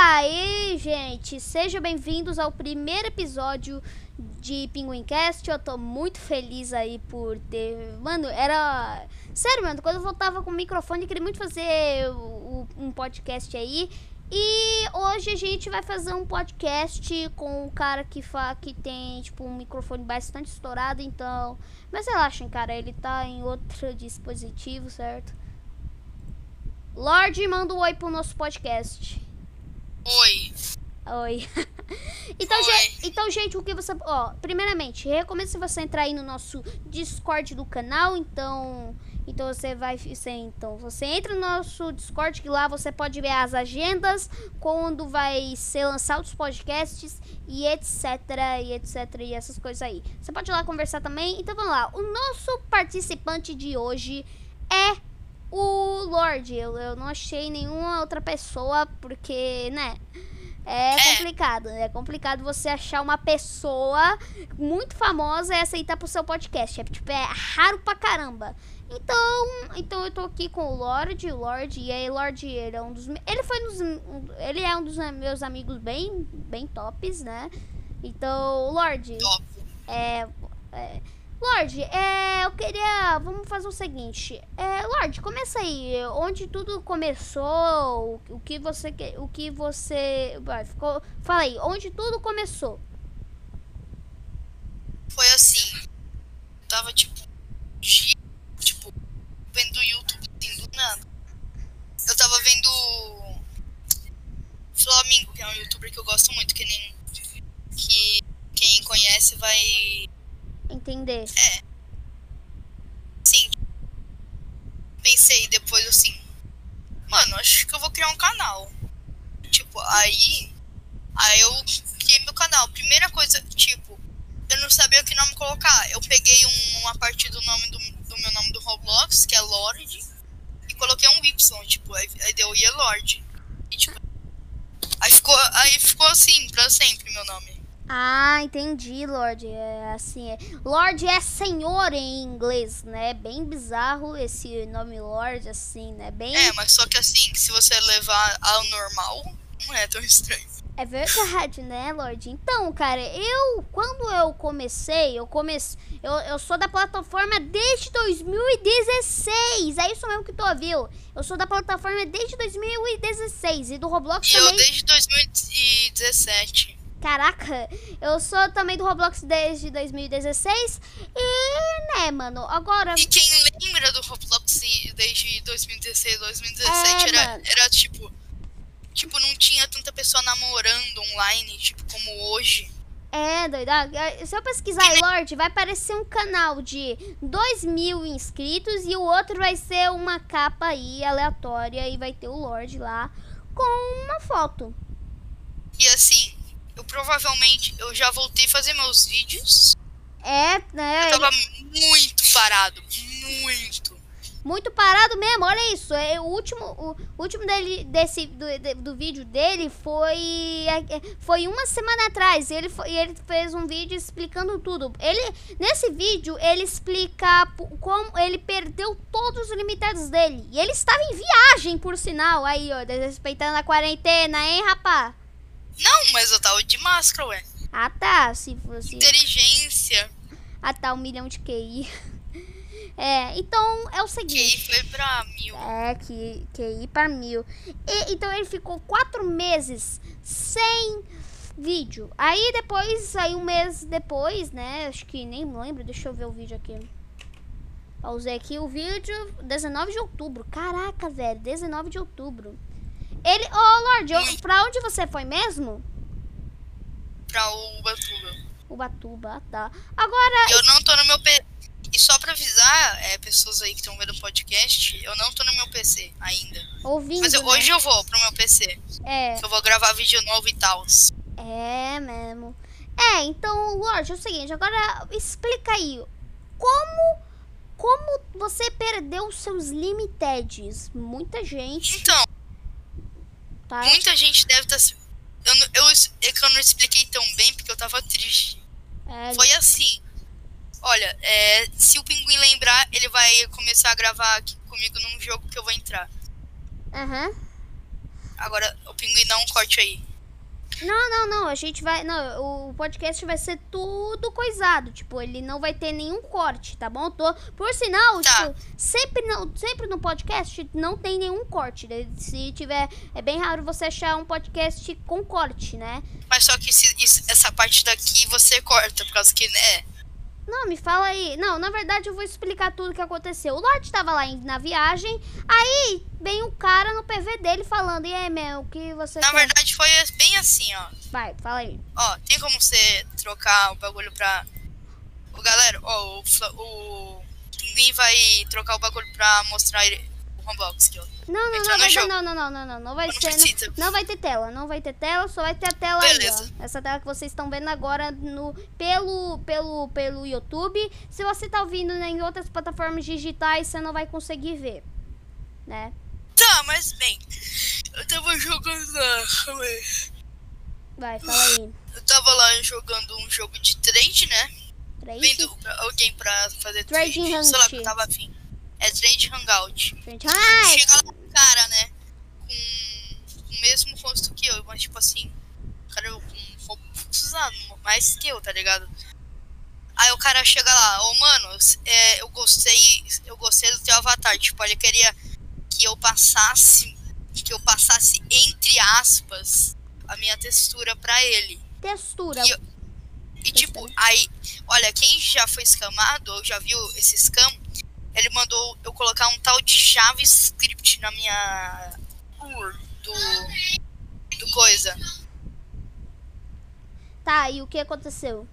aí, gente, sejam bem-vindos ao primeiro episódio de Pinguincast. Eu tô muito feliz aí por ter. Mano, era. Sério, mano, quando eu voltava com o microfone, eu queria muito fazer um podcast aí. E hoje a gente vai fazer um podcast com um cara que, fa... que tem, tipo, um microfone bastante estourado, então. Mas relaxem, cara, ele tá em outro dispositivo, certo? Lorde, manda um oi pro nosso podcast. Oi. Oi. então, Oi. gente, então, gente, o que você. Ó, primeiramente, recomendo se você entrar aí no nosso Discord do canal. Então. Então você vai. Você, então, você entra no nosso Discord, que lá você pode ver as agendas, quando vai ser lançado os podcasts e etc. E etc. E essas coisas aí. Você pode ir lá conversar também. Então vamos lá. O nosso participante de hoje é o Lorde. Eu, eu não achei nenhuma outra pessoa, porque, né? É É. complicado. É complicado você achar uma pessoa muito famosa e aceitar pro seu podcast. É, tipo, é raro pra caramba. Então, então eu tô aqui com o Lorde, o Lorde, e aí Lorde, ele é um dos ele foi nos, ele é um dos meus amigos bem bem tops, né? Então, Lorde, Top. é, é, Lorde, é, eu queria. Vamos fazer o seguinte. É, Lorde, começa aí. Onde tudo começou? O, que você. O que você. Vai, ficou, fala aí, onde tudo começou? Foi assim. Tava tipo. Tipo, vendo YouTube assim, do nada. Eu tava vendo. Flamingo, que é um youtuber que eu gosto muito, que nem. Que quem conhece vai. Entender. Sim. Pensei depois assim. Mano, acho que eu vou criar um canal. Tipo, aí. Aí eu criei meu canal. Primeira coisa, tipo, eu não sabia que nome colocar. Eu peguei um- uma parte do nome do, do meu nome do Roblox, que é Lorde, e coloquei um Y, tipo, aí, aí deu Yelord. E tipo. Aí ficou, aí ficou assim, pra sempre meu nome. Ah, entendi, Lorde. É assim, é. Lorde é senhor em inglês, né? Bem bizarro esse nome Lorde, assim, né? Bem. É, mas só que assim, se você levar ao normal, não é tão estranho. É verdade, né, Lorde? Então, cara, eu, quando eu comecei, eu comecei, eu, eu sou da plataforma desde 2016. É isso mesmo que tu ouviu. Eu sou da plataforma desde 2016 e do Roblox E eu também. desde 2017. Caraca, eu sou também do Roblox desde 2016 e, né, mano, agora E quem lembra do Roblox desde 2016, 2017 É, era, mano. era tipo. Tipo, não tinha tanta pessoa namorando online, tipo, como hoje. É, doida. Se eu pesquisar aí, Lorde, vai aparecer um canal de 2 mil inscritos e o outro vai ser uma capa aí aleatória e vai ter o Lorde lá com uma foto. E assim, provavelmente eu já voltei a fazer meus vídeos. É, né? Eu tava muito parado. Muito. Muito parado mesmo, olha isso. É, o último, o último dele, desse, do, de- do vídeo dele foi, é, foi uma semana atrás. E ele, foi- ele fez um vídeo explicando tudo. Ele, nesse vídeo, ele explica como ele perdeu todos os limitados dele. E ele estava em viagem, por sinal. Aí, ó, desrespeitando a quarentena, hein, rapá? Não, mas eu tava de máscara, ué. Ah, tá. Se fosse. Inteligência. Ah, tá. Um milhão de QI. É, então é o seguinte. aí foi pra mil. É, que, que ir para mil. E, então ele ficou quatro meses sem vídeo. Aí depois, aí um mês depois, né? Acho que nem lembro, deixa eu ver o vídeo aqui. Pausei aqui o vídeo, 19 de outubro. Caraca, velho, 19 de outubro. Ele, ô Lorde, eu- pra onde você foi mesmo? Pra Ubatuba. Ubatuba, tá. Agora, Eu não tô no meu PC. E só pra avisar, é, pessoas aí que estão vendo o podcast, eu não tô no meu PC ainda. ouvindo, Mas eu- né? hoje eu vou pro meu PC. É. Eu vou gravar vídeo novo e tal. É mesmo. É, então, Lorde, é o seguinte, agora explica aí. Como como você perdeu os seus limitads? Muita gente, Então, tá? muita gente deve estar. se eu, não- eu, é que eu não expliquei tão bem porque eu tava triste. É, Foi assim. Olha, é, se o pinguim lembrar, ele vai começar a gravar aqui comigo num jogo que eu vou entrar. Aham. Agora, o pinguim dá um corte aí. Não, não, não. A gente vai. Não, o podcast vai ser tudo coisado. Tipo, ele não vai ter nenhum corte, tá bom? Tô, por sinal, Tá. tipo, sempre, não, sempre no podcast não tem nenhum corte. né? Se tiver. É bem raro você achar um podcast com corte, né? Mas só que esse- isso- essa parte daqui você corta, por causa que, né? Não, me fala aí. Não, na verdade eu vou explicar tudo o que aconteceu. O Lorde tava lá na viagem, aí vem um cara no PV dele falando: E aí, meu, o que você Na quer? verdade foi bem assim, ó. Vai, fala aí. Ó, tem como você trocar o bagulho pra. Ô, galera, ó, o, o Pinguim vai trocar o bagulho pra mostrar ele- o Roblox aqui, ó. Não, não, não, vai, não, não, não, não, não, não vai ser. Não, não vai ter tela, não vai ter tela, só vai ter a tela Beleza. aí, ó. Essa tela que vocês estão vendo agora no, pelo, pelo, pelo YouTube. Se você tá ouvindo em outras plataformas digitais, você não vai conseguir ver, né? Tá, mas bem. Eu tava jogando lá. Vai, fala aí. Eu tava lá jogando um jogo de trade, né? Trade, Vendo alguém pra fazer Trade. Hangout. Sei lá que eu tava afim. É trade hangout. Chega lá um cara, né? Com o mesmo rosto que eu, mas tipo assim, o cara com rosto mais que eu, tá ligado? Aí o cara chega lá, ô mano, é, eu gostei, eu gostei do teu avatar. Tipo, ele queria que eu passasse, que eu passasse entre aspas a minha textura pra ele. textura. E eu- E tipo, aí, olha, quem já foi escamado, ou já viu esse scam, ele mandou eu colocar um tal de JavaScript na minha UR do, do coisa. Tá, e o que aconteceu?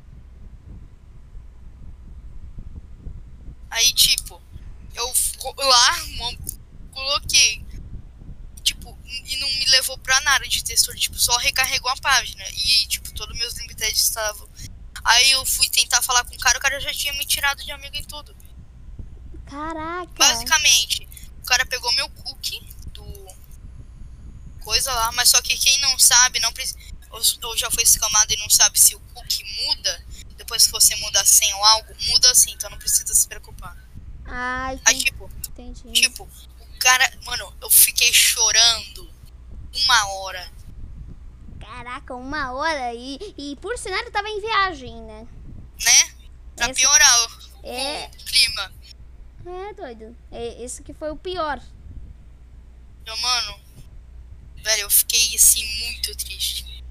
Aí, tipo, eu lá, coloquei. Tipo, e não me levou pra nada de textura, tipo, só recarregou a página. E, tipo, todos meus limited estavam. Aí eu fui tentar falar com o cara, o cara já tinha me tirado de amigo e tudo. Caraca. Basicamente, o cara pegou meu cookie do coisa lá, mas só que quem não sabe, não precisa. Ou, já foi escamado e não sabe se o cookie muda, depois que você muda sem ou algo, muda assim, então não precisa se preocupar. Ai, Aí tipo, entendi. tipo, o cara, mano, eu fiquei chorando uma hora. Caraca, uma hora e, e por sinal ele tava em viagem, né? Né? Pra Esse- piorar o, É. o clima. É, doido. É, esse que foi o pior. Eu, mano, velho, eu fiquei assim muito triste.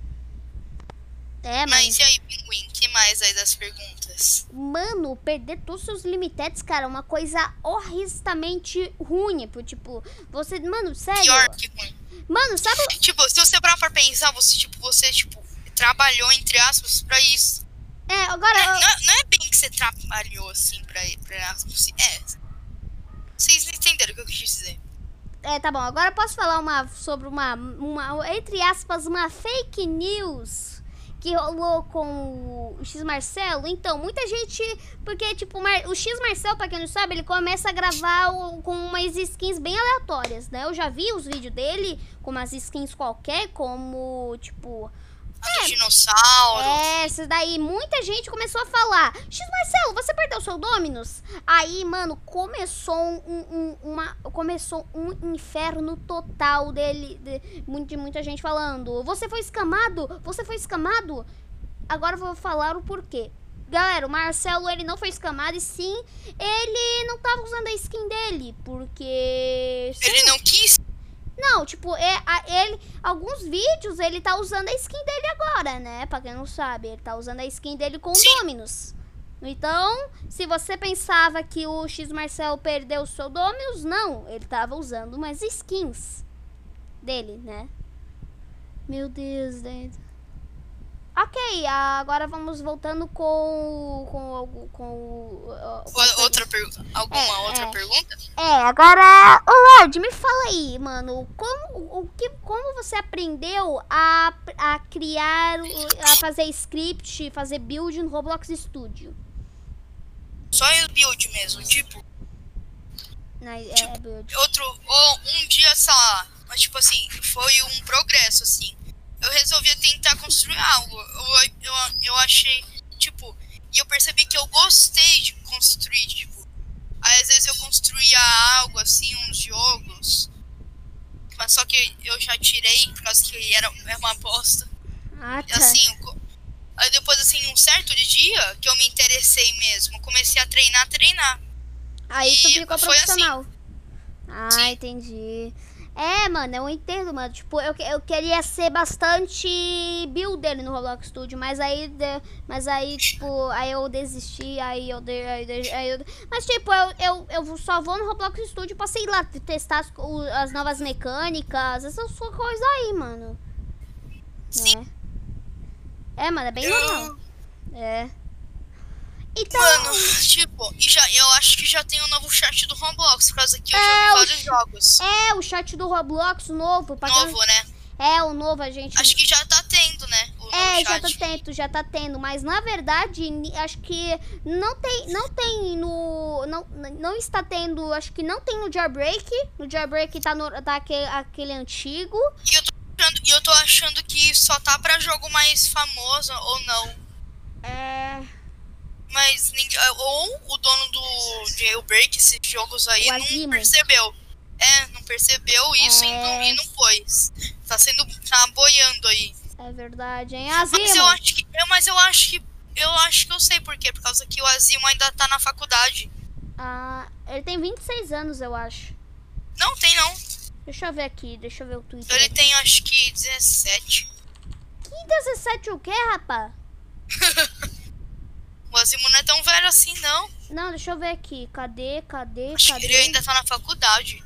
É, mas, Mas e aí, pinguim, que mais aí das perguntas? mano, perder todos os seus limitetes, cara, é uma coisa horristamente ruim. Tipo, você. Mano, sério. Pior que ruim. Mano, sabe. Tipo, se você parar pra pensar, você, tipo, você, tipo, trabalhou, entre aspas, pra isso. É, agora. Não, não é bem que você trabalhou, assim, pra, pra aspas. É. Vocês entenderam o que eu quis dizer. É, tá bom. Agora posso falar uma sobre uma, uma entre aspas, uma fake news que rolou com o X Marcelo. Então, muita gente, porque tipo, o X Marcelo, pra quem não sabe, ele começa a gravar com umas skins bem aleatórias, né? Eu já vi os vídeos dele com umas skins qualquer, como tipo, A do dinossauro. é, essa daí, muita gente começou a falar: X Marcelo, você perdeu seu Dominus? Aí, mano, começou um, um- uma, começou um inferno total dele, de, de muita gente falando: Você foi escamado? Você foi escamado? Agora eu vou falar o porquê. Galera, o Marcelo ele não foi escamado e sim, ele não tava usando a skin dele, porque. Ele não quis. Não, tipo, é, a- ele, alguns vídeos ele tá usando a skin dele agora, né? Pra quem não sabe, ele tá usando a skin dele com o Sim. Dominus. Então, se você pensava que o X Marcel perdeu o seu Dominus, não, ele tava usando umas skins dele, né? Meu Deus, dentro. Ok, agora vamos voltando com com com, com Outra pergunta. Alguma É, outra é. pergunta? é, agora, ô Lorde, me fala aí, mano, como, o que, como você aprendeu a, a criar, a fazer script, fazer build no Roblox Studio? Só eu build mesmo, tipo, Na, é, Tipo, build. outro, ou um dia, sei lá, mas tipo assim, foi um progresso, assim. Eu resolvi tentar construir algo. Eu, eu, eu achei, tipo, e eu percebi que eu gostei de construir, tipo. Aí às vezes eu construía algo assim, uns jogos. Mas só que eu já tirei era, era uma bosta. Ah, tá. assim, co- aí depois, assim, um certo dia que eu me interessei mesmo, comecei a treinar, treinar. Aí tu e ficou foi assim. profissional. Ah, Sim. entendi. É, mano, eu entendo, mano. Tipo, eu, eu queria ser bastante builder no Roblox Studio, mas aí, mas aí, tipo, aí eu desisti, aí eu, de, aí, de- aí eu mas tipo, eu, eu, eu só vou no Roblox Studio pra, sei lá, testar as, as novas mecânicas, essas coisas aí, mano. Sim. É, é mano, é bem. Eu, É. Então, mano, tipo, e já, eu acho que já tem um novo chat do Roblox, por causa que eu É, jogo vários jogos. é o chat do Roblox novo, pra quem- Novo, né? É, o novo a gente. Acho que já tá tendo, né? É, já tá tendo, já tá tendo, mas na verdade, acho que não tem, não tem no, não, não está tendo, acho que não tem no Jailbreak, no Jailbreak tá, no, tá aquele, aquele antigo, E eu, tô achando, e eu tô achando que só tá pra jogo mais famoso ou não. é, Mas ninguém. Ou o dono do Jailbreak, esses jogos aí, não Azimo. percebeu. É, não percebeu isso e, não, É. e não pôs. Tá sendo. tá boiando aí. é verdade, hein, Mas eu Azimo, acho que. eu- mas eu acho que. Eu acho que eu sei por quê. Por causa que o Azimo ainda tá na faculdade. ah, ele tem 26 anos, eu acho, Não tem não. deixa eu ver aqui, deixa eu ver o Twitter Ele aqui. tem acho que 17. Que 17 o quê, rapaz? O Azimo não é tão velho assim, não. Não, deixa eu ver aqui, cadê, cadê, Acho que cadê? ele ainda tá na faculdade.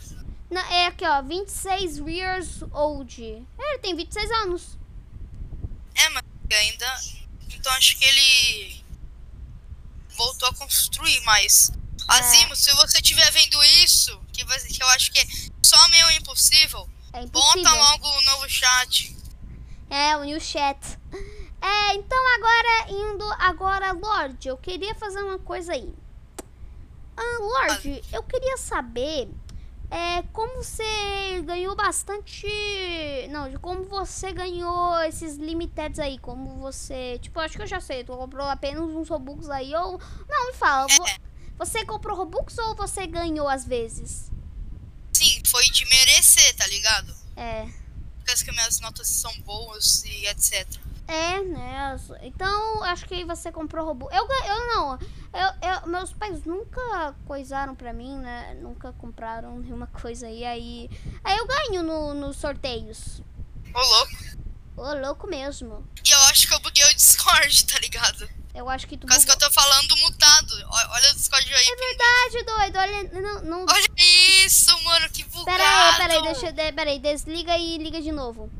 Não, é aqui, ó, 26 years old, é, ele tem 26 anos. É, mas ainda. Então acho que ele voltou a construir mais. Azimo, se você estiver vendo isso, que, vai- que eu acho que é só meio impossível, É impossível. bota logo o novo chat. É, o new chat. É, então agora indo agora, Lorde, eu queria fazer uma coisa aí. Ah, Lorde, eu queria saber é, como você ganhou bastante. Não, de como você ganhou esses limiteds aí. Como você. Tipo, acho que eu já sei. Tu comprou apenas uns Robux aí ou. Não, me fala. É. Você comprou Robux ou você ganhou às vezes? Sim, foi de merecer, tá ligado? É. Porque que minhas notas são boas e etc. É, né? Então, acho que você comprou robô. Eu, eu não. Eu, eu- meus pais nunca coisaram pra mim, né? Nunca compraram nenhuma coisa aí. Aí, aí eu ganho no, nos sorteios. Ô, louco. Ô, louco mesmo. E eu acho que eu buguei o Discord, tá ligado? Eu acho que tu. Por causa que eu tô falando mutado. Olha o Discord aí. É verdade, doido. Olha, não, não. Olha isso, mano, que bugado. Pera aí, pera aí, deixa aí, desliga e liga de novo.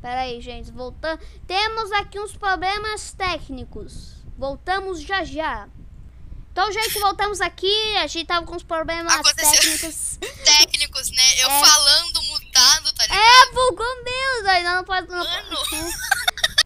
Pera aí, gente. Voltando. Temos aqui uns problemas técnicos. Voltamos já já. Então, gente, voltamos aqui. A gente tava com uns problemas Aconteceu. técnicos. Técnicos, né? Eu É. falando mutado, tá ligado? É, bugou mesmo, doido. Não pode. Não Mano.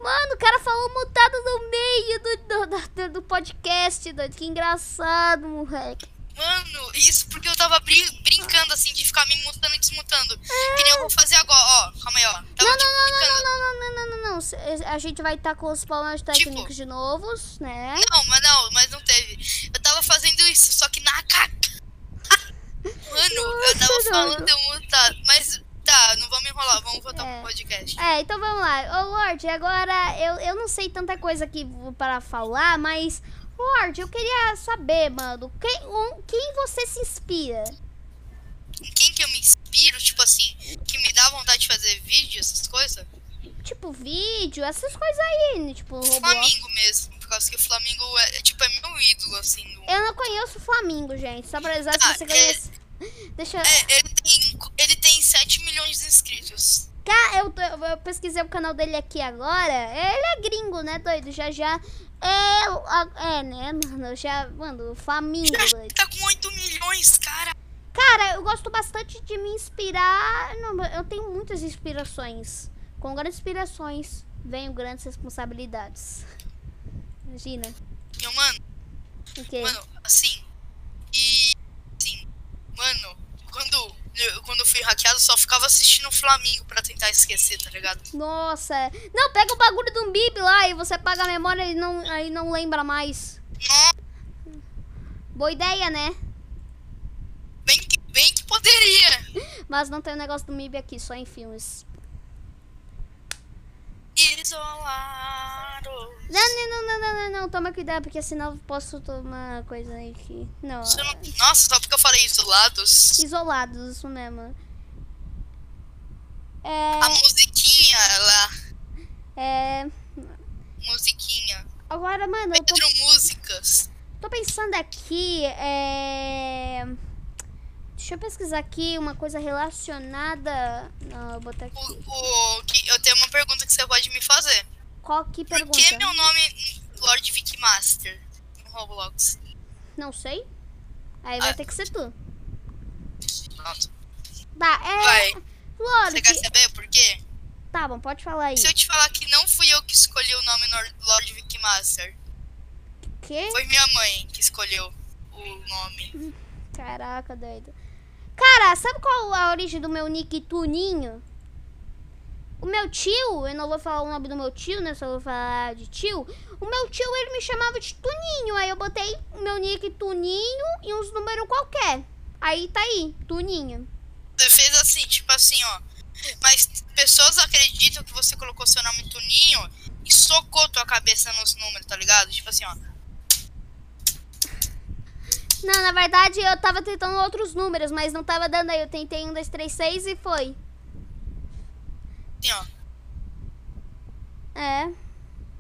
Mano, o cara falou mutado no meio do, do, do, do podcast, doido. Que engraçado, moleque. Mano, isso porque eu tava brin- brincando assim de ficar me mutando e desmutando. Que nem eu vou fazer agora, ó. Calma aí, ó. Tava Não, tipo, não, não, brincando. não, não, não, não, não, não. Se- A gente vai estar com os problemas técnicos de novos, né? Não, mas não, mas não teve. Eu tava fazendo isso, só que na caca. Mano, eu tava Nossa, falando eu mutado. Mas tá, não vamos enrolar, vamos voltar É. pro podcast. É, então vamos lá. Ô, Lorde, agora eu, eu não sei tanta coisa aqui para falar, mas, Lorde, eu queria saber, mano, quem, um- quem você se inspira? Em quem que eu me inspiro, tipo assim, que me dá vontade de fazer vídeo, essas coisas? Tipo, vídeo, essas coisas aí, né? tipo, Roblox. Flamengo mesmo, por causa que o Flamengo é, é, tipo, é meu ídolo, assim. Eu não conheço o Flamengo, gente, só pra avisar se Ah, você é- conhece. Deixa eu... É, ele tem, ele tem 7 milhões de inscritos. Cara, eu, tô- eu pesquisei o canal dele aqui agora. Ele é gringo, né, doido? Já já. É, é né, mano? Já, mano, Flamengo, doido. Tá com 8 milhões, cara. Cara, eu gosto bastante de me inspirar. Não, eu tenho muitas inspirações. Com grandes inspirações, venho grandes responsabilidades. Imagina. Eu, mano, O quê? mano, assim. E. Assim, mano, quando eu, quando eu fui hackeado, só ficava assistindo o Flamengo pra tentar esquecer, tá ligado? Nossa. Não, pega o bagulho um bip lá e você paga a memória e não, aí não lembra mais. Nossa, Boa ideia, né? bem que, bem que poderia. Mas não tem o negócio do MIB aqui, só em filmes. isolados. Não, não, não, não, não, não, não, toma cuidado, porque senão eu posso tomar coisa aí que... Não, Nossa, só porque eu falei isolados. isolados, isso mesmo. É, A musiquinha, ela. é... Musiquinha. Agora, mano, eu tô, Pedro Músicas. tô pensando aqui, é... Deixa eu pesquisar aqui uma coisa relacionada... Não, eu vou botar aqui. O, o, que, eu tenho uma pergunta que você pode me fazer. Qual que Por pergunta? que meu nome Lord Vic Master no Roblox? Não sei. Aí vai Ah. ter que ser tu. Pronto. Tá, é... Vai. Lorde, Você quer saber por quê? tá bom, pode falar aí. Se eu te falar que não fui eu que escolhi o nome Lord Vic Master, Que? foi minha mãe que escolheu o nome. Caraca, doido. Cara, sabe qual a origem do meu nick Tuninho? O meu tio, eu não vou falar o nome do meu tio, né? Só vou falar de tio. O meu tio, ele me chamava de Tuninho. Aí eu botei o meu nick Tuninho e uns números qualquer. Aí tá aí, Tuninho. Você fez assim, tipo assim, ó. Mas pessoas acreditam que você colocou seu nome Tuninho e socou tua cabeça nos números, tá ligado? Tipo assim, ó. Não, na verdade eu tava tentando outros números, mas não tava dando aí. Eu tentei um, dois, três, seis e foi. Assim, ó. É.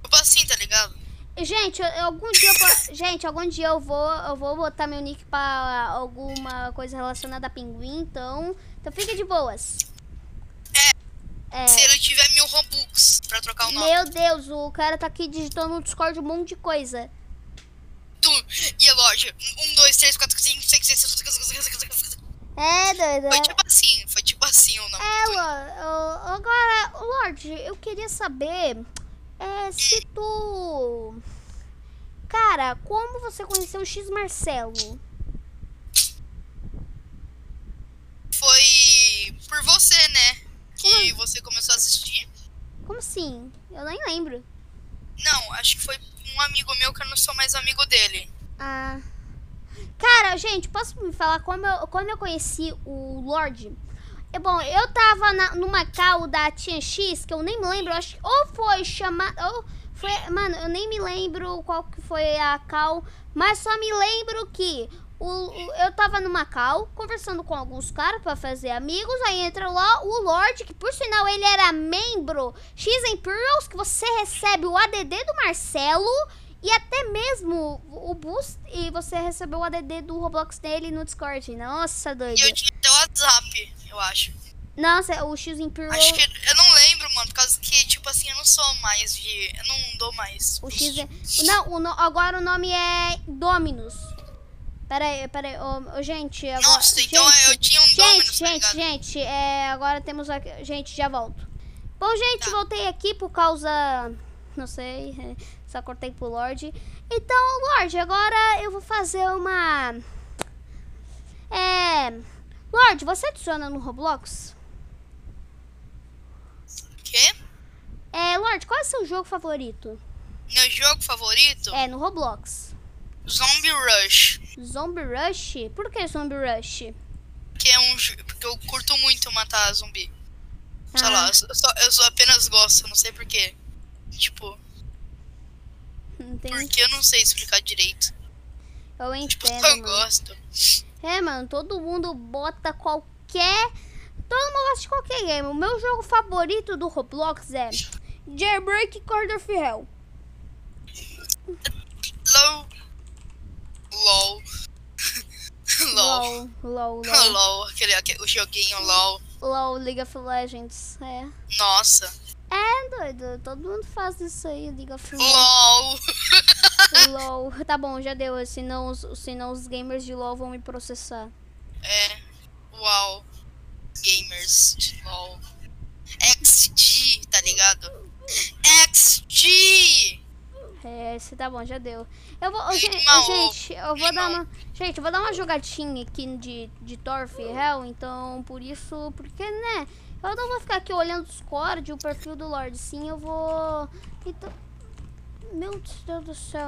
Tipo assim, tá ligado? Gente, eu- algum dia eu, gente, algum dia eu vou, eu vou botar meu nick pra alguma coisa relacionada a pinguim, então, então fica de boas. É. Se ele tiver mil Robux pra trocar o nome. Meu Deus, o cara tá aqui digitando no Discord um monte de coisa. Tu, e a loja. Um, dois, três, quatro, cinco, seis, sete, sete, oito, nove. É, doido. Foi é. tipo assim, foi tipo assim o nome. É. Lorde, agora, Lorde, eu queria saber é, se tu... Cara, como você conheceu o X Marcelo? Foi por você, né? Que Hum. você começou a assistir. Como assim? Eu nem lembro. Não, acho que foi um amigo meu que eu não sou mais amigo dele. Ah. Cara, gente, posso me falar como eu, como eu conheci o Lorde? É bom, eu tava na, numa cal da Tia X, que eu nem me lembro, acho que ou foi chamada. Ou foi. Mano, eu nem me lembro qual que foi a cal, mas só me lembro que o, o- eu tava numa cal, conversando com alguns caras pra fazer amigos, aí entra lá o Lorde, que por sinal ele era membro X Imperials, que você recebe o ADD do Marcelo. E até mesmo o boost e você recebeu o ADD do Roblox dele no Discord. Nossa, doido. E eu tinha até o WhatsApp, eu acho. Nossa, o X Imperial. Acho que eu não lembro, mano, por causa que, tipo assim, eu não sou mais de. Eu não dou mais. O X é... Não, o no- agora o nome é Dominus. Pera aí, pera aí. Ô, ô, gente, agora... Nossa, então gente, eu tinha um Gente, Dominus, tá gente, ligado? gente, é, agora temos aqui... Gente, já volto. Bom, gente, Tá. voltei aqui por causa... Não sei, é, só cortei pro Lorde. Então, Lorde, agora eu vou fazer uma... É... Lorde, você adiciona no Roblox? Quê? É, Lorde, qual é o seu jogo favorito? Meu jogo favorito? É, no Roblox. Zombie Rush. Zombie Rush? Por que Zombie Rush? Que é um porque eu curto muito matar zumbi. Sei Ah. lá, eu só, eu só apenas gosto, não sei porquê. Tipo, Porque eu não sei explicar direito. Eu Tipo, entendo, eu mano. gosto. É, mano, todo mundo bota qualquer. Todo mundo gosta de qualquer game. O meu jogo favorito do Roblox é Jailbreak Corridor of Hell. LOL. LOL. LOL, LOL, LOL. LOL, aquele, aquele, o joguinho LOL. LOL, League of Legends. É. Nossa. É, doido. Todo mundo faz isso aí, of Legends. LOL. LOL. Tá bom, já deu. Senão, os- senão os gamers de LOL vão me processar. É. Uau. Gamers. LOL. XG, tá ligado? XG! É, esse tá bom, já deu. Eu vou. Gente, mal, gente, eu vou dar uma. Gente, eu vou dar uma jogatinha aqui de, de Torf e Hell, então por isso. Porque, né? Eu não vou ficar aqui olhando o Discord, o perfil do Lorde. Sim, eu vou. Então. Meu Deus do céu.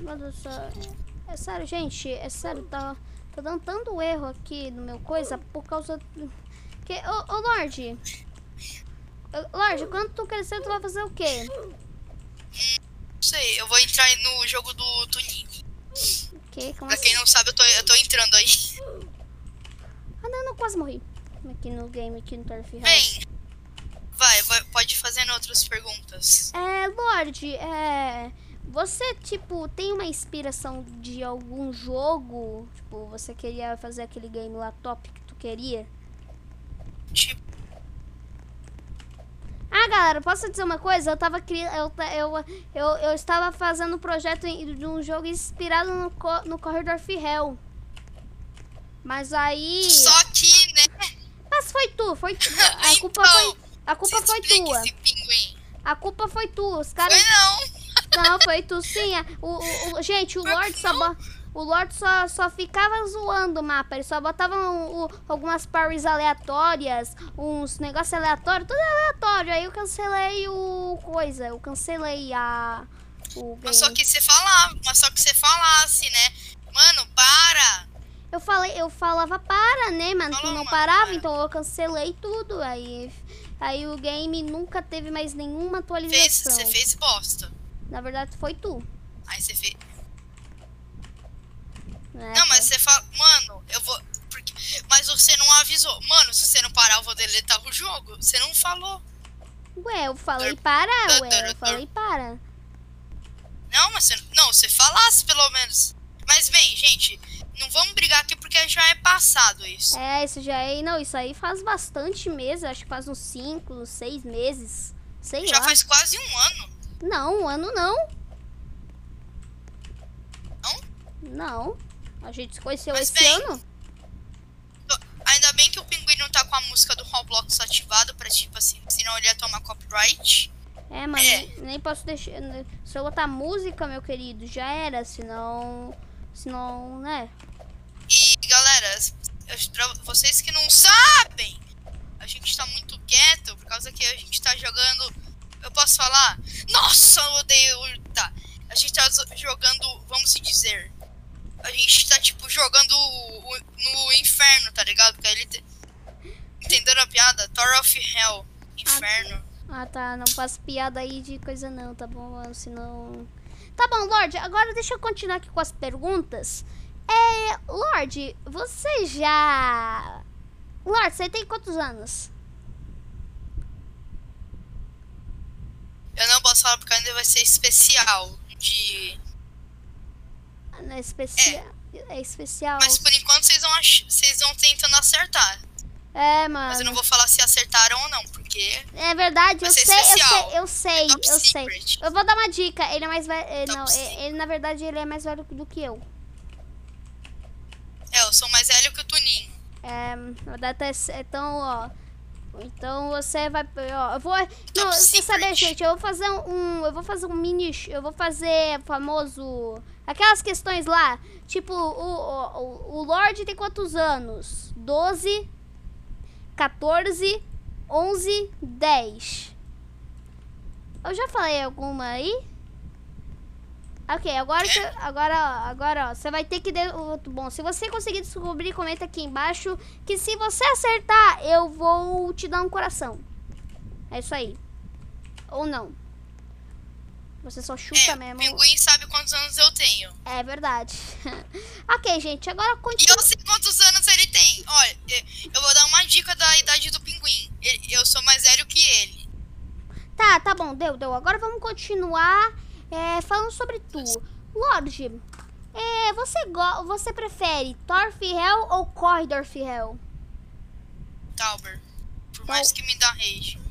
Meu Deus do céu. É sério, gente, é sério, tá, tá dando tanto erro aqui no meu coisa por causa. Que, ô, ô Lorde. Lorde, quando tu crescer, tu vai fazer o quê? Não sei, eu vou entrar aí no jogo do Tuninho. O quê? Como Pra assim? quem não sabe, eu tô, eu tô entrando aí. Ah, não, não, quase morri. Aqui no game, aqui no Turf House. Bem, vai, vai, pode fazer outras perguntas. É, Lorde, é. Você, tipo, tem uma inspiração de algum jogo? Tipo, você queria fazer aquele game lá top que tu queria? Tipo, Ah, galera, posso dizer uma coisa? Eu tava cri... eu, eu, eu, eu estava fazendo um projeto de um jogo inspirado no, co... no Corridor Hell. Mas aí. só foi tu, foi tu. A culpa Então, foi. A culpa foi explique tua. A culpa foi tu. Os caras. Foi não. Não, foi tu sim. é. O, o- gente, o Foi Lorde só, bo- o Lorde só, só ficava zoando o mapa. Ele só botava um- o- algumas parries aleatórias, uns negócios aleatórios, tudo aleatório. Aí eu cancelei o coisa. Eu cancelei a. O Mas só que você falava, mas só que você falasse, né? Mano, para! Eu falei, eu falava para, né, Falou, não mano, parava, para. então eu cancelei tudo. Aí, aí o game nunca teve mais nenhuma Fez, atualização. você fez bosta. Na verdade foi tu. Aí você fez. Né? Não, mas você fala. Mano, eu vou. Porque... Mas você não avisou. Mano, se você não parar, eu vou deletar o jogo. Você não falou. Ué, eu falei para, ué, eu falei para. Não, mas você. Não, você falasse pelo menos. Mas bem, gente, não vamos brigar aqui porque já é passado isso. É, isso já é. Não, isso aí faz bastante meses, acho que faz uns 5, 6 meses. Sei Já lá. faz quase um ano. Não, um ano não. Não? Não. A gente se conheceu Mas esse bem, ano? Ainda bem que o pinguim não tá com a música do Roblox ativado pra tipo assim, senão ele ia tomar copyright. É, mas É. nem- posso deixar. Se eu botar música, meu querido, já era, senão. Senão, né? E galera, vocês que não sabem, a gente tá muito quieto por causa que a gente tá jogando. Eu posso falar? Nossa, eu odeio. Tá. A gente tá zo- jogando, vamos se dizer. A gente tá tipo jogando no inferno, tá ligado? Porque ele. te- Entenderam a piada? Tower of Hell. Inferno. Ah, tá. Não faço piada aí de coisa não, tá bom? Senão. Tá bom, Lorde. Agora deixa eu continuar aqui com as perguntas. É. Lorde, você já. Lorde, você tem quantos anos? Eu não posso falar porque ainda vai ser especial. De. É especial. É, especial. Mas por enquanto vocês vão, ach... vocês vão tentando acertar. É, Mas eu não mano. vou falar se acertaram ou não, porque. É verdade, eu sei, eu sei, eu sei, top eu sei. Eu vou dar uma dica. Ele é mais velho. é, Top Não, secret. é- ele na verdade ele é mais velho do que eu. É, eu sou mais velho que o Tuninho. É, na verdade, é- então, ó. Então você vai. Ó, eu vou. Não, você saber, gente, eu vou fazer um. Eu vou fazer um mini. Eu vou fazer famoso. Aquelas questões lá. Tipo, o, o, o Lorde tem quantos anos? 12, 14, 11, 10. Eu já falei alguma aí? Ok, agora, agora, agora, ó, você vai ter que... De... o- Bom, se você conseguir descobrir, comenta aqui embaixo que se você acertar, eu vou te dar um coração. É isso aí. Ou não. Você só chuta É, o mesmo. pinguim sabe quantos anos eu tenho. É verdade. ok, gente, agora E continua. eu sei quantos anos tem. Olha, eu vou dar uma dica da idade do pinguim. Eu sou mais velho que ele. Tá, tá bom, deu, deu. Agora vamos continuar é, falando sobre tu. Lorde, é, você, você prefere Torf Hell ou Corridor Hell? Tauber. Por mais que me dá rage.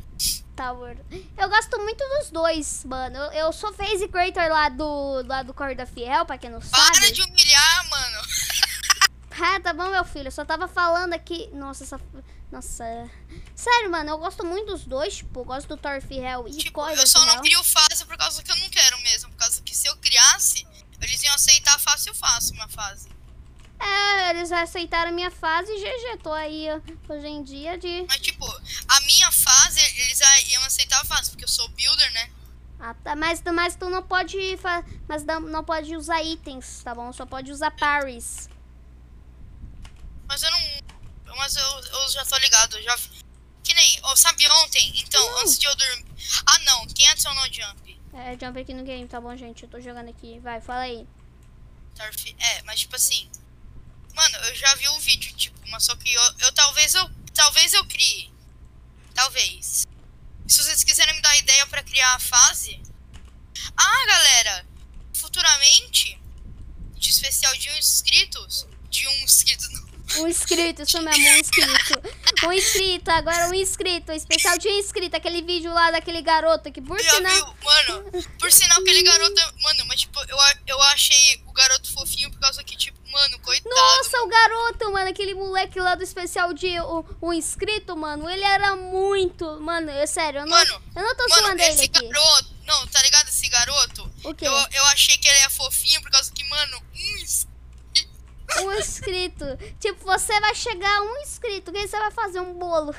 Tower. Eu gosto muito dos dois, mano. Eu, eu sou phase creator lá do, lá do Corridor Fiel, pra quem não Para sabe. de humilhar. Ah, tá bom, meu filho. Eu só tava falando aqui. Nossa, essa. Nossa. Sério, mano, eu gosto muito dos dois. Tipo, eu gosto do Torf Hell e Tipo, eu só não crio fase por causa que eu não quero mesmo. Por causa que se eu criasse, eles iam aceitar fácil fácil uma fase. É, eles aceitaram a minha fase e GG. Tô aí hoje em dia de. Mas, tipo, a minha fase, eles iam aceitar fácil, porque eu sou builder, né? Ah, tá. Mas, mas tu não pode. Mas não, não pode usar itens, tá bom? Só pode usar parries. Mas eu não. Mas eu, eu já tô ligado, já. Que nem, ó, sabe ontem? Então, Antes de eu dormir. Ah, não. Quem adicionou o Jump? É, jump aqui no game, tá bom, gente? Eu tô jogando aqui. Vai, fala aí. Turf. É, mas tipo assim. Mano, eu já vi o vídeo, tipo, mas só que eu, eu talvez eu. Talvez eu crie. Talvez. Se vocês quiserem me dar ideia pra criar a fase. Ah, galera! Futuramente, de especial de um inscritos. De um inscrito. Um inscrito, isso mesmo, um inscrito. Um inscrito, agora um inscrito. Especial de um inscrito, aquele vídeo lá daquele garoto que por Já sinal. viu? Mano, por sinal, aquele garoto. é- Mano, mas tipo, eu, eu achei o garoto fofinho por causa que, tipo, mano, coitado. Nossa, o garoto, mano, aquele moleque lá do especial de o, o inscrito, mano, ele era muito. Mano, eu sério, eu não, Mano, eu não tô Mano, zoando ele esse aqui. garoto. Não, tá ligado esse garoto? O quê? Eu, eu achei que ele é fofinho por causa que, mano, Um inscrito. Tipo, você vai chegar a um inscrito, que aí você vai fazer um bolo.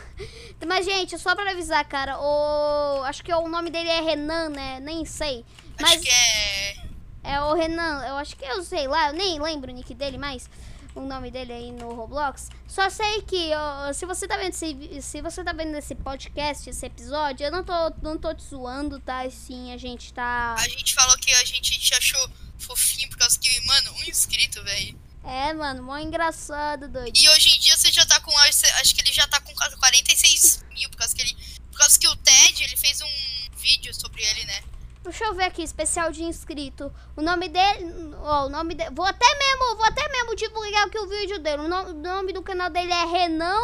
Mas, gente, só pra avisar, cara, o. Acho que o nome dele é Renan, né? Nem sei. Mas Acho que é. é o Renan, eu acho que eu sei lá, eu nem lembro o nick dele mais. O nome dele aí no Roblox. Só sei que ó, se você tá vendo esse, se você tá vendo esse podcast, esse episódio, eu não tô, não tô te zoando, tá? Sim, a gente tá. A gente falou que a gente te achou fofinho por causa que, mano, um inscrito, velho. É, mano, mó engraçado, doido. E hoje em dia você já tá com. Acho que ele já tá com quase 46 mil, por causa que ele. Por causa que o Ted, ele fez um vídeo sobre ele, né? Deixa eu ver aqui, especial de inscrito. O nome dele. Ó, o nome dele. Vou até mesmo, vou até mesmo divulgar aqui o vídeo dele. O, no- o nome do canal dele é Renan.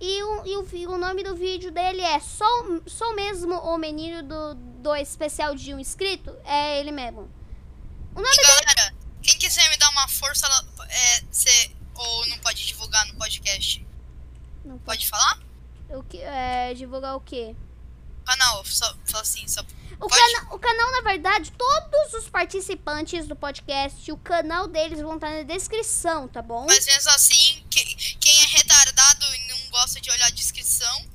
E o, e o, o nome do vídeo dele é Sou, sou mesmo o menino do, do especial de um inscrito? É ele mesmo. O nome E dele. galera, quem quiser me dar uma força, é, cê, ou não pode divulgar no podcast? Não pode. Pode falar? O que, é, divulgar o quê? Canal, só, só assim, só. O, cana o canal, na verdade, todos os participantes do podcast, o canal deles vão estar na descrição, tá bom? Mas mesmo assim, que- quem é retardado e não gosta de olhar a descrição,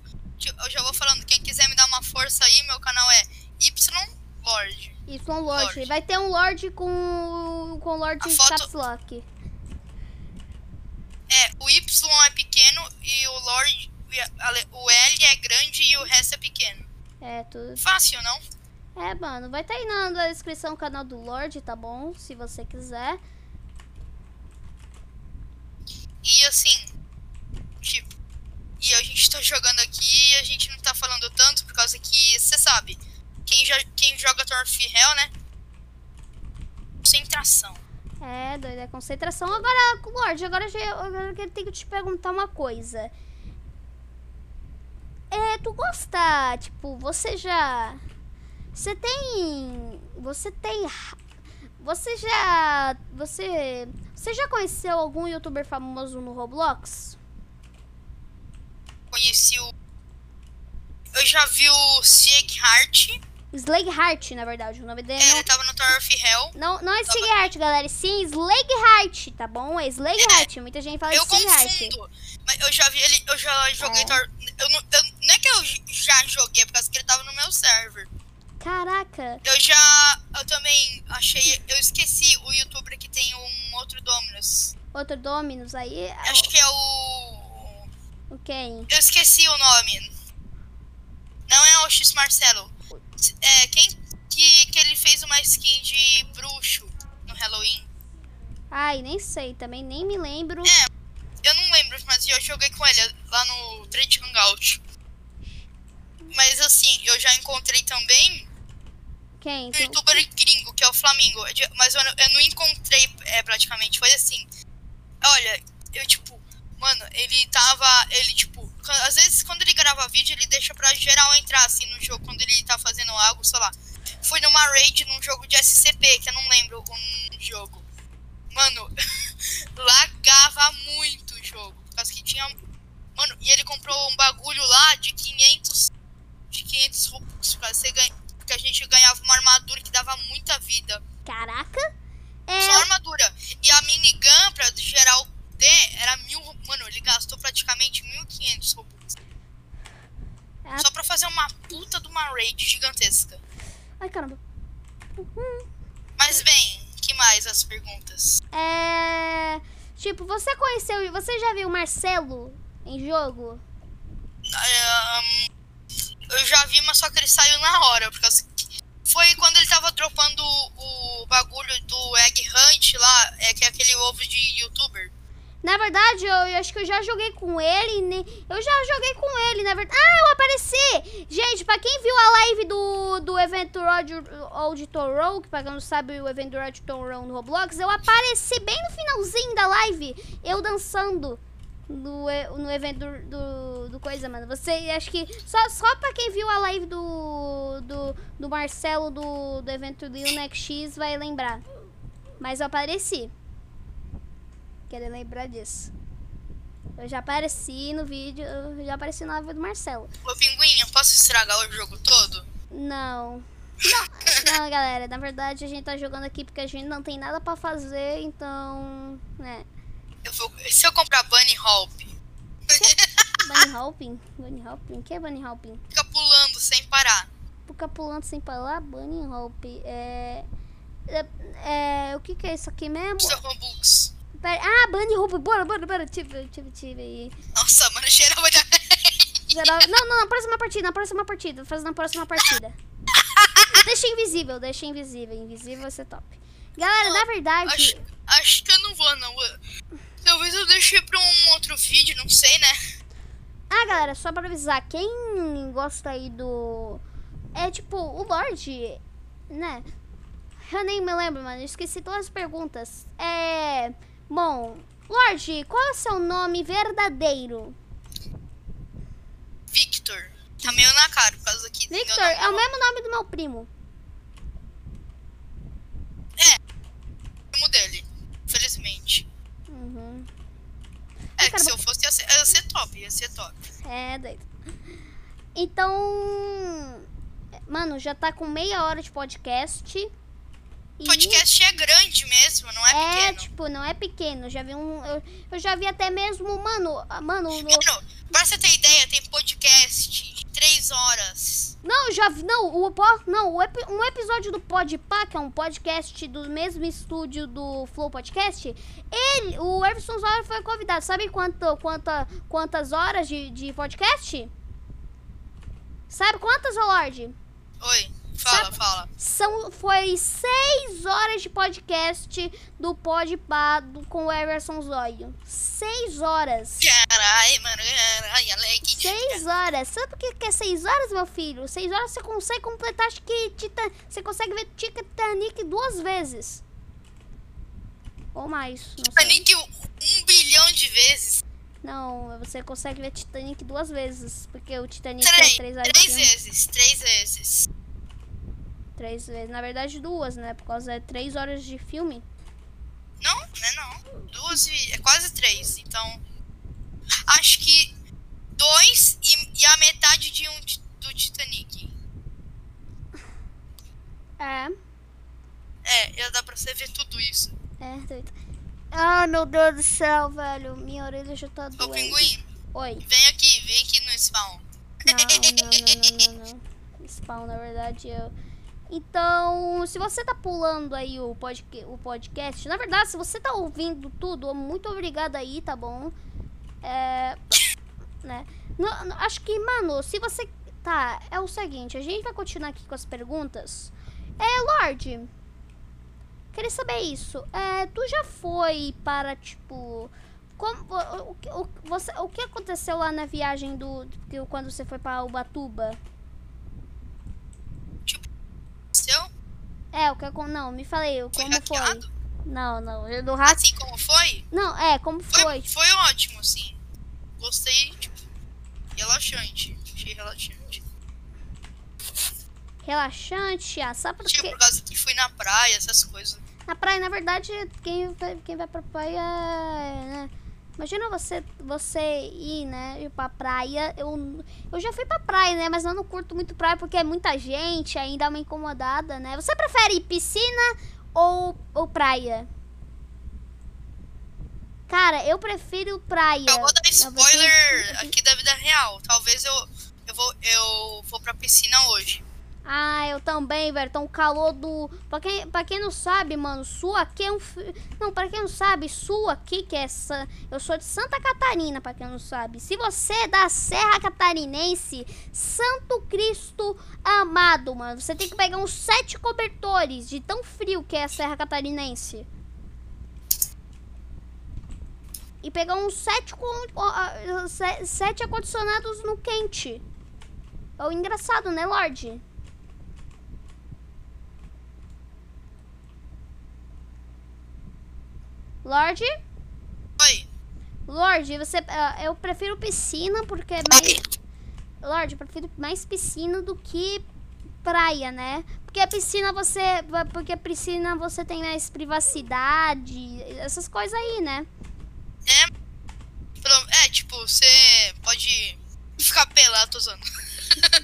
eu já vou falando, quem quiser me dar uma força aí, meu canal é Y Lord. Isso, um Lorde. Lorde. Vai ter um Lorde com, com Lorde A foto- Caps Lock. É, o Y é pequeno e o Lord, o L é grande e o resto é pequeno. É, tudo. Fácil, não? É, mano, vai estar aí na, descrição o canal do Lorde, tá bom? Se você quiser. E assim, tipo, e a gente tá jogando aqui e a gente não tá falando tanto por causa que, você sabe, quem, já, quem joga Torf Hell, né? Concentração. É, doido, é concentração. Agora, Lorde, agora, agora eu tenho que te perguntar uma coisa. É, tu gosta, tipo, você já. Você tem. Você tem. Você já. Você. Você já conheceu algum youtuber famoso no Roblox? Conheci o. Eu já vi o Sieg Hart. Slake Heart, na verdade, o nome dele. É, não- ele tava no Tower of Hell. Não, não é Tava- Heart, galera. Sim, Slake Heart, tá bom? É Slake É, Heart. Muita gente fala Eu Sig Heart. confundo. Mas eu já vi ele. Eu já joguei É. Eu não, eu- não é que eu já joguei, é por causa que ele tava no meu server. Caraca. Eu já. Eu também achei. Eu esqueci o youtuber que tem um outro Dominus. Outro Dominus aí. Acho que é o. O quem? Eu esqueci o nome. Não é o X Marcelo. É quem que, que ele fez uma skin de bruxo no Halloween. Ai, nem sei também, nem me lembro. É. Eu não lembro, mas eu joguei com ele lá no Trade Hangout. Mas assim, eu já encontrei também Quem? um Tu- youtuber gringo, que é o Flamingo. Mas eu não, eu não encontrei é, praticamente. Foi assim. Olha, eu tipo, mano, ele tava. Ele, tipo, às vezes quando ele grava vídeo, ele deixa pra geral entrar assim no jogo quando ele tá fazendo algo, sei lá. Fui numa raid num jogo de SCP, que eu não lembro o jogo. Mano, lagava muito o jogo. Por causa que tinha. Mano, e ele comprou um bagulho lá de 500. De 500 robux pra você ganhar. Porque a gente ganhava uma armadura que dava muita vida. Caraca. Só É, armadura. E a minigun pra geral ter era mil. Mano, ele gastou praticamente 1500 robux. Ah. Só pra fazer uma puta de uma raid gigantesca. ai caramba. Uhum. Mas bem, que mais as perguntas? É, tipo, você conheceu, você já viu o Marcelo em jogo? Ahn, eu já vi, mas só que ele saiu na hora. Por causa que foi quando ele tava dropando o, o bagulho do Egg Hunt lá, é que é aquele ovo de youtuber. Na verdade, eu, eu acho que eu já joguei com ele, né? Eu já joguei com ele, na verdade. Ah, eu apareci! Gente, pra quem viu a live do, do evento Auditor Row, que pra quem não sabe o evento Auditor Row no Roblox, eu apareci bem no finalzinho da live, eu dançando no, no evento do, do, do, coisa, mano. Você, acho que só, só pra quem viu a live do, do, do Marcelo do, do evento do Unex X vai lembrar. Mas eu apareci. Quero lembrar disso. Eu já apareci no vídeo, eu já apareci na live do Marcelo. Ô, Pinguim, eu posso estragar o jogo todo? Não. Não, não, galera, na verdade a gente tá jogando aqui porque a gente não tem nada pra fazer, então, né. Eu vou, se eu comprar Bunny Hop? Bunny Hopping? Bunny Hopping? O que é Bunny Hopping? Fica pulando sem parar. Fica pulando sem parar? Bunny Hop. É, é, é... O que que é isso aqui mesmo? Seu Robux. Pera, ah, Bunny Hoop, bora, bora, bora. Tive, tive, tive aí. Nossa, mano, cheirava de... Não, não, na próxima partida, na próxima partida. Faz na próxima partida. deixa invisível, deixa invisível. Invisível vai ser top. Galera, na verdade... Acho, acho que eu não vou, não. Talvez eu deixe pra um outro vídeo, não sei, né? Ah, galera, só pra avisar, quem gosta aí do... É tipo, o Lorde, né? Eu nem me lembro, mano. Eu esqueci todas as perguntas. É... Bom, Lorde, qual é o seu nome verdadeiro? Victor. Tá meio na cara por causa aqui. Victor, é o mesmo nome do meu primo. É. Primo dele. Infelizmente. Uhum. É, que se eu fosse ia ser, ia ser top, ia ser top. É, doido. Então. Mano, já tá com meia hora de podcast. O podcast é grande mesmo, não é, é pequeno. É, tipo, não é pequeno. Já vi um. Eu, eu já vi até mesmo, mano. Mano, mano pra você ter ideia, tem podcast de três horas. Não, já vi. Não, o, não, o, um episódio do Podpah, que é um podcast do mesmo estúdio do Flow Podcast, ele, o Everson Zora foi convidado. Sabe quanto, quanta, quantas horas de, de podcast? Sabe quantas, Lorde? Oi. Fala, fala. São, foi seis horas de podcast do Podpah com o Everson Zóio. Seis horas. Caralho, mano. Caralho, Alec. Seis horas. Sabe o que é seis horas, meu filho? Seis horas você consegue completar, acho que Tita, você consegue ver Titanic duas vezes. Ou mais. Titanic um, um bilhão de vezes. Não, você consegue ver Titanic duas vezes. Porque o Titanic três, é três horas. Três vezes, três vezes. Três vezes. Na verdade, duas, né? Por causa de três horas de filme. Não, né? Não. Duas e. É quase três. Então. Acho que dois e, e a metade de um do Titanic. É. É, já dá pra você ver tudo isso. É, doido. Ai, meu Deus do céu, velho. Minha orelha já tá doendo. Ô, pinguim. Oi. Vem aqui, vem aqui no spawn. Não, não, não, não, não, não. Spawn, na verdade, eu. Então, se você tá pulando aí o, pod, o podcast, na verdade, se você tá ouvindo tudo, muito obrigada aí, tá bom? É. Né? Não, acho que, mano, se você. Tá, é o seguinte, a gente vai continuar aqui com as perguntas. É, Lorde. Queria saber isso. É, tu já foi para, tipo. Como, o, o, você, o que aconteceu lá na viagem do. Quando você foi para Ubatuba? É, o que eu, não, me falei, como foi. Não, não, do hack... Assim como foi? Não, é, como foi. Foi, foi ótimo, sim. Gostei, tipo, relaxante. Achei relaxante. Relaxante, ah, só porque... Tipo, por causa que fui na praia, essas coisas. Na praia, na verdade, quem, quem vai pra praia é, né? Imagina você, você ir, né, ir pra praia. Eu, eu já fui pra praia, né, mas eu não curto muito praia porque é muita gente, aí dá uma incomodada, né? Você prefere piscina ou, ou praia? Cara, eu prefiro praia. Eu vou dar spoiler aqui da vida real. Talvez eu, eu, vou, eu vou pra piscina hoje. Ah, eu também, velho. Tá um calor do. Pra quem, pra quem não sabe, mano, Sul aqui é um. Não, pra quem não sabe, Sul aqui, que é essa. Eu sou de Santa Catarina, pra quem não sabe. Se você é da Serra Catarinense, Santo Cristo amado, mano, você tem que pegar uns sete cobertores de tão frio que é a Serra Catarinense. E pegar uns sete, sete acondicionados no quente. É o engraçado, né, Lorde? Lorde? Oi. Lorde, você. Uh, eu prefiro piscina porque é mais. Lorde, eu prefiro mais piscina do que praia, né? Porque a piscina você. Porque a piscina você tem mais privacidade, essas coisas aí, né? É. É, tipo, você pode ficar pelado, tô usando.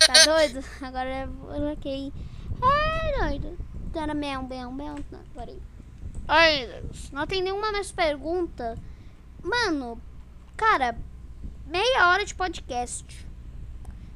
Tá doido? Agora eu coloquei. É, doido. Tá na mel, mel, mel. Agora Deus. Não tem nenhuma mais pergunta. Mano, cara, meia hora de podcast.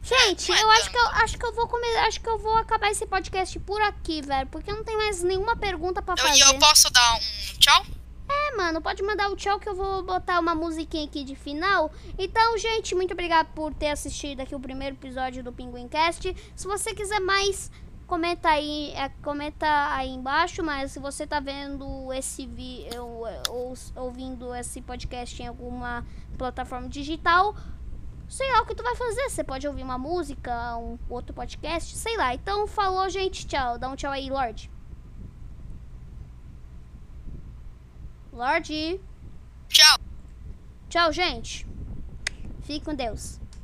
Gente, eu acho que eu acho que eu vou comer, acho que eu vou acabar esse podcast por aqui, velho, porque não tem mais nenhuma pergunta para fazer. E eu, eu posso dar um tchau? É, mano, pode mandar o tchau que eu vou botar uma musiquinha aqui de final. Então, gente, muito obrigado por ter assistido aqui o primeiro episódio do Pinguim Cast. Se você quiser mais comenta aí, é, comenta aí embaixo, mas se você tá vendo esse vídeo ou ouvindo esse podcast em alguma plataforma digital, sei lá o que tu vai fazer. Você pode ouvir uma música, um outro podcast, sei lá. Então falou, gente, tchau. Dá um tchau aí, Lorde. Lorde. Tchau. Tchau, gente. Fique com Deus.